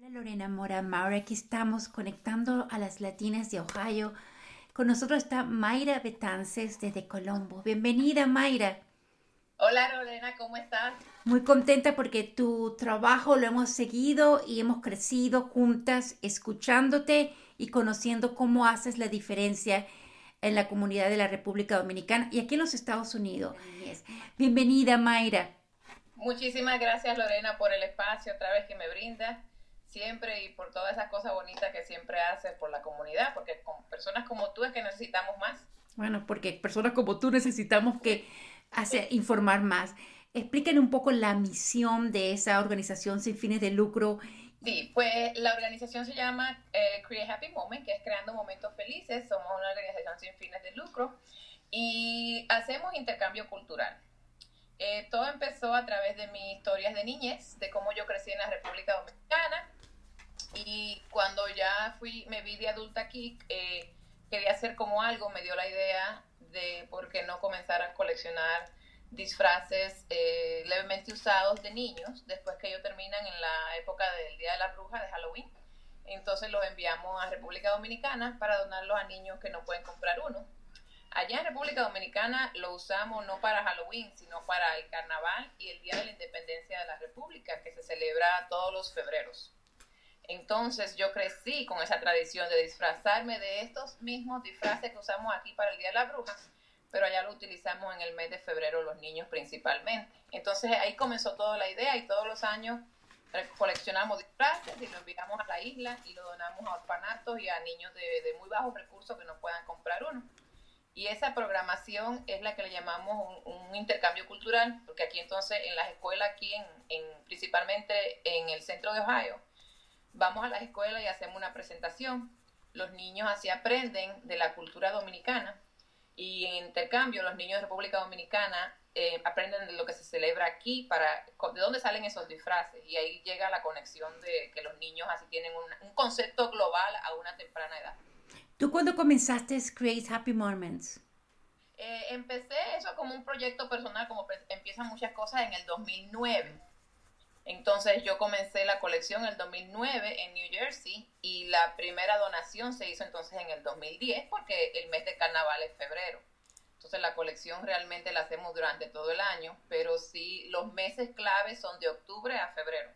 Hola Lorena Mora Maura, aquí estamos conectando a las latinas de Ohio. Con nosotros está Mayra Betances desde Colombo. Bienvenida Mayra. Hola Lorena, ¿cómo estás? Muy contenta porque tu trabajo lo hemos seguido y hemos crecido juntas escuchándote y conociendo cómo haces la diferencia en la comunidad de la República Dominicana y aquí en los Estados Unidos. Bienvenida Mayra. Muchísimas gracias Lorena por el espacio otra vez que me brindas siempre y por todas esas cosas bonitas que siempre haces por la comunidad, porque con personas como tú es que necesitamos más. Bueno, porque personas como tú necesitamos que hacer, informar más. Explíquenme un poco la misión de esa organización sin fines de lucro. Sí, pues la organización se llama eh, Create Happy Moment, que es creando momentos felices. Somos una organización sin fines de lucro y hacemos intercambio cultural. Eh, todo empezó a través de mis historias de niñez, de cómo yo crecí en la República Dominicana y cuando ya fui, me vi de adulta aquí, eh, quería hacer como algo, me dio la idea de por qué no comenzar a coleccionar disfraces eh, levemente usados de niños después que ellos terminan en la época del Día de la Bruja de Halloween. Entonces los enviamos a República Dominicana para donarlos a niños que no pueden comprar uno. Allá en República Dominicana lo usamos no para Halloween, sino para el carnaval y el Día de la Independencia de la República, que se celebra todos los febreros. Entonces yo crecí con esa tradición de disfrazarme de estos mismos disfraces que usamos aquí para el Día de la Bruja, pero allá lo utilizamos en el mes de febrero los niños principalmente. Entonces ahí comenzó toda la idea y todos los años coleccionamos disfraces y lo enviamos a la isla y lo donamos a orfanatos y a niños de, muy bajos recursos que no puedan comprar uno. Y esa programación es la que le llamamos un, intercambio cultural, porque aquí entonces en las escuelas, aquí en, principalmente en el centro de Ohio, vamos a las escuelas y hacemos una presentación. Los niños así aprenden de la cultura dominicana y en intercambio los niños de República Dominicana eh, aprenden de lo que se celebra aquí, para de dónde salen esos disfraces y ahí llega la conexión de que los niños así tienen un, concepto global a una temprana edad. ¿Tú cuándo comenzaste Create Happy Moments? Eh, empecé eso como un proyecto personal, como empiezan muchas cosas en el 2009 entonces yo comencé la colección en el 2009 en New Jersey y la primera donación se hizo entonces en el 2010 porque el mes de carnaval es febrero. Entonces la colección realmente la hacemos durante todo el año, pero sí los meses claves son de octubre a febrero.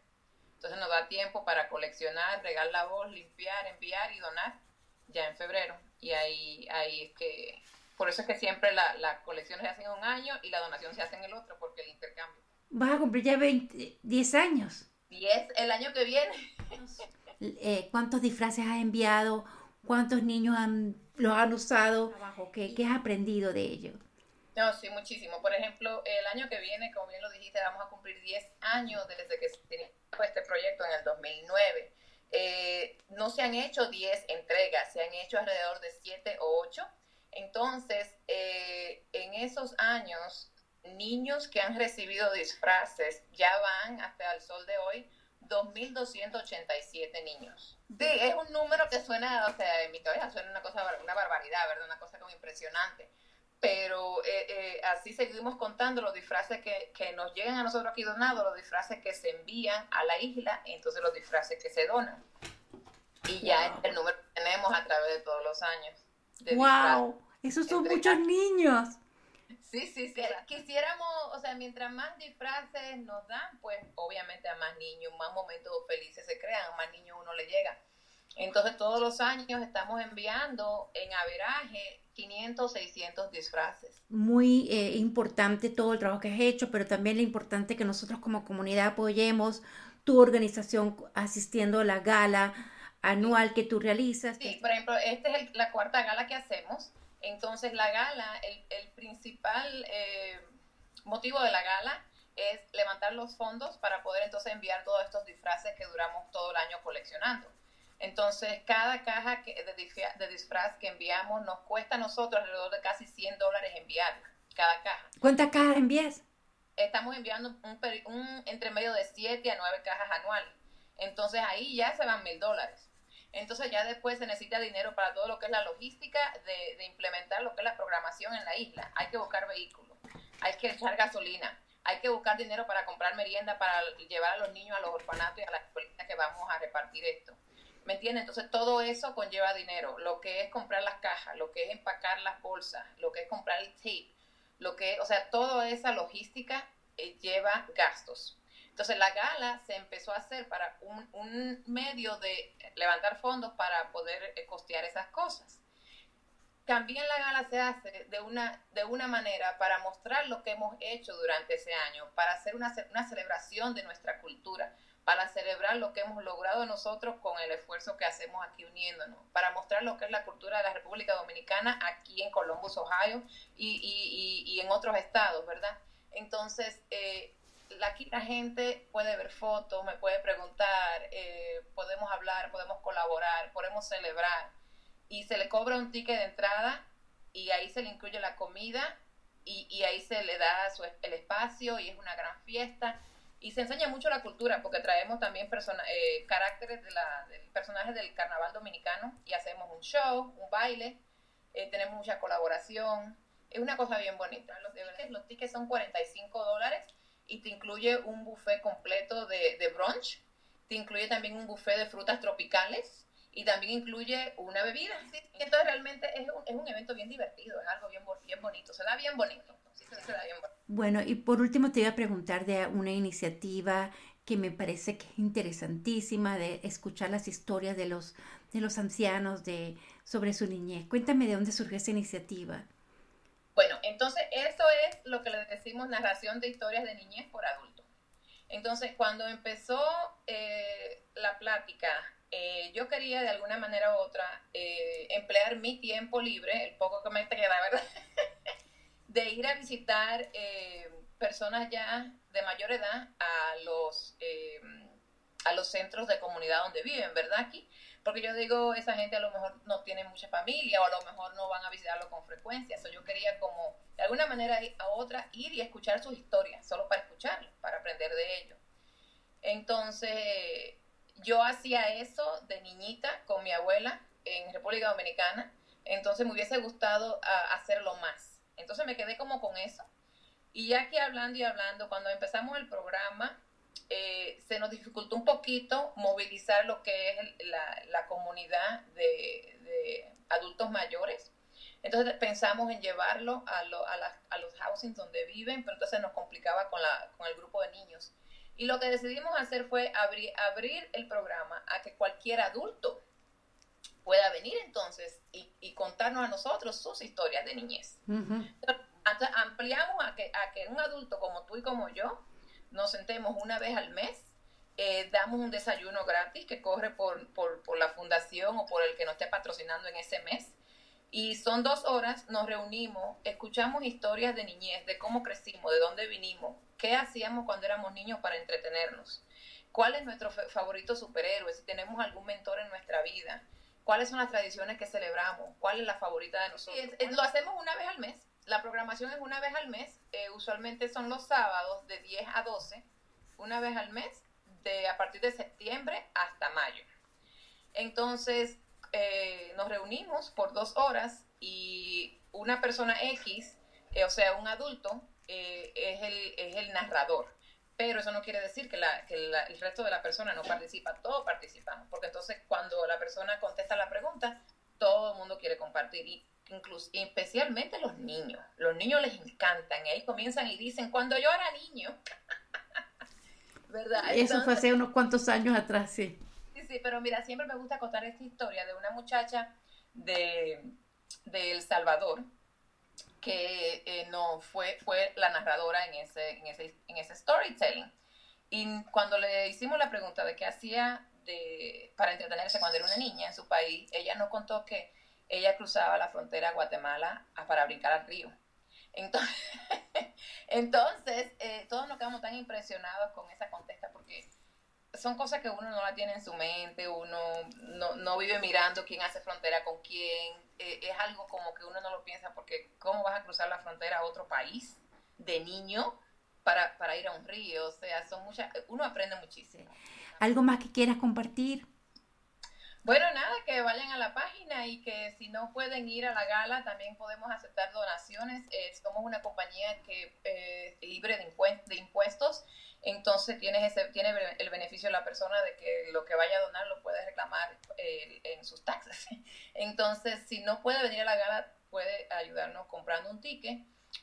Entonces nos da tiempo para coleccionar, regar la voz, limpiar, enviar y donar ya en febrero. Y ahí, ahí es que, por eso es que siempre las la colecciones se hacen en un año y la donación se hace en el otro, porque el intercambio vas a cumplir ya 20, 10 años. 10 el año que viene. Eh, ¿Cuántos disfraces has enviado? ¿Cuántos niños han, los han usado? ¿Qué, ¿Qué has aprendido de ellos? No, sí, muchísimo. Por ejemplo, el año que viene, como bien lo dijiste, vamos a cumplir 10 años desde que se inició este proyecto en el 2009. Eh, no se han hecho 10 entregas, se han hecho alrededor de 7 o 8. Entonces, eh, en esos años niños que han recibido disfraces ya van hasta el sol de hoy 2.287 niños. Sí, es un número que suena, o sea, en mi cabeza suena una cosa, una barbaridad, ¿verdad? Una cosa como impresionante. Pero eh, eh, así seguimos contando los disfraces que, que, nos llegan a nosotros aquí donados, los disfraces que se envían a la isla, entonces los disfraces que se donan. Y ya es el número que tenemos a través de todos los años. ¡Wow! Esos son muchos niños. Sí, sí, sí. Quisiéramos, o sea, mientras más disfraces nos dan, pues obviamente a más niños, más momentos felices se crean, a más niños uno le llega. Entonces todos los años estamos enviando en averaje 500, 600 disfraces. Muy eh, importante todo el trabajo que has hecho, pero también lo importante que nosotros como comunidad apoyemos tu organización asistiendo a la gala anual que tú realizas. Sí, por ejemplo, esta es la cuarta gala que hacemos entonces la gala, el, principal eh, motivo de la gala es levantar los fondos para poder entonces enviar todos estos disfraces que duramos todo el año coleccionando. Entonces, cada caja de, disfraz que enviamos nos cuesta a nosotros alrededor de casi 100 dólares enviarla, cada caja. ¿Cuántas cajas envías? Estamos enviando un, un entre medio de 7 a 9 cajas anuales. Entonces, ahí ya se van mil dólares. Entonces ya después se necesita dinero para todo lo que es la logística de, implementar lo que es la programación en la isla. Hay que buscar vehículos, hay que echar gasolina, hay que buscar dinero para comprar merienda, para llevar a los niños a los orfanatos y a las escuelas que vamos a repartir esto. ¿Me entiendes? Entonces todo eso conlleva dinero, lo que es comprar las cajas, lo que es empacar las bolsas, lo que es comprar el tape, lo que, o sea, toda esa logística eh, lleva gastos. Entonces la gala se empezó a hacer para un, medio de levantar fondos para poder eh, costear esas cosas. También la gala se hace de una, de una manera para mostrar lo que hemos hecho durante ese año, para hacer una, una celebración de nuestra cultura, para celebrar lo que hemos logrado nosotros con el esfuerzo que hacemos aquí uniéndonos, para mostrar lo que es la cultura de la República Dominicana aquí en Columbus, Ohio y, y, y, en otros estados, ¿verdad? Entonces, eh, aquí la gente puede ver fotos, me puede preguntar, eh, podemos hablar, podemos colaborar, podemos celebrar. Y se le cobra un ticket de entrada y ahí se le incluye la comida y, y ahí se le da su, el espacio y es una gran fiesta. Y se enseña mucho la cultura porque traemos también persona, eh, caracteres de la, del personaje del carnaval dominicano y hacemos un show, un baile, eh, tenemos mucha colaboración, es una cosa bien bonita. Los, tickets, los tickets son 45 dólares y te incluye un buffet completo de, de brunch, te incluye también un buffet de frutas tropicales y también incluye una bebida. Entonces realmente es un, es un evento bien divertido, es algo bien, bien bonito, se da bien bonito. Bueno, y por último te iba a preguntar de una iniciativa que me parece que es interesantísima de escuchar las historias de los, de los ancianos de, sobre su niñez. Cuéntame de dónde surgió esa iniciativa. Entonces eso es lo que le decimos narración de historias de niñez por adultos. Entonces, cuando empezó eh, la plática, eh, yo quería de alguna manera u otra eh, emplear mi tiempo libre, el poco que me queda, ¿verdad? de ir a visitar personas ya de mayor edad a los, a los centros de comunidad donde viven, ¿verdad? Aquí. Porque yo digo, esa gente a lo mejor no tiene mucha familia o a lo mejor no van a visitarlo con frecuencia. So, yo quería como, de alguna manera a otra, ir y escuchar sus historias, solo para escucharlo, para aprender de ellos. Entonces, yo hacía eso de niñita con mi abuela en República Dominicana. Entonces me hubiese gustado ah, hacerlo más entonces me quedé como con eso. Y ya que hablando y hablando, cuando empezamos el programa, eh, se nos dificultó un poquito movilizar lo que es la, comunidad de, adultos mayores. Entonces pensamos en llevarlo a, a, los housings donde viven, pero entonces nos complicaba con, la, con el grupo de niños. Y lo que decidimos hacer fue abrir, abrir el programa a que cualquier adulto pueda venir entonces y, contarnos a nosotros sus historias de niñez. entonces, ampliamos a que, a que un adulto como tú y como yo nos sentemos una vez al mes, eh, damos un desayuno gratis que corre por, por, por la fundación o por el que nos esté patrocinando en ese mes. Y son dos horas, nos reunimos, escuchamos historias de niñez, de cómo crecimos, de dónde vinimos, qué hacíamos cuando éramos niños para entretenernos, cuál es nuestro favorito superhéroe, si tenemos algún mentor en nuestra vida, cuáles son las tradiciones que celebramos, cuál es la favorita de nosotros. lo hacemos una vez al mes, la programación es una vez al mes, eh, usualmente son los sábados de 10 a 12, una vez al mes, de a partir de septiembre hasta mayo. Entonces, eh, nos reunimos por dos horas y una persona X, eh, o sea, un adulto, es, el, es el narrador. Pero eso no quiere decir que, el resto de la persona no participa, todos participamos, porque entonces cuando la persona contesta la pregunta, todo el mundo quiere compartir, y incluso, especialmente los niños, los niños les encantan, comienzan y dicen, cuando yo era niño, ¿verdad? eso fue hace unos cuantos años atrás, sí. Sí, sí, pero mira, siempre me gusta contar esta historia de una muchacha de, de El Salvador, que eh, no fue, fue la narradora en ese, en, ese, en ese storytelling. Y cuando le hicimos la pregunta de qué hacía de, para entretenerse cuando era una niña en su país, ella nos contó que ella cruzaba la frontera a Guatemala para brincar al río. Entonces, entonces eh, todos nos quedamos tan impresionados con esa contesta porque son cosas que uno no la tiene en su mente, uno no, vive mirando quién hace frontera con quién, eh, es algo como que uno no lo piensa porque ¿cómo vas a cruzar la frontera a otro país de niño para, para ir a un río? O sea, son muchas, uno aprende muchísimo. ¿Algo más que quieras compartir? Bueno, nada, que vayan a la página y que si no pueden ir a la gala, también podemos aceptar donaciones. Eh, somos una compañía que eh, libre de, impuestos, entonces tienes ese, tiene el beneficio de la persona de que lo que vaya a donar lo puede reclamar eh, en sus taxes. Entonces, si no puede venir a la gala, puede ayudarnos comprando un ticket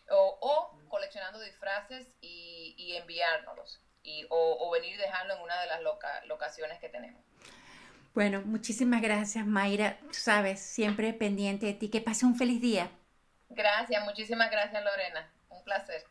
o, coleccionando disfraces y, y enviárnoslos. Y, o, venir y dejarlo en una de las locaciones que tenemos. Bueno, muchísimas gracias, Mayra. sabes, siempre pendiente de ti. Que pase un feliz día. Gracias, muchísimas gracias, Lorena. Un placer.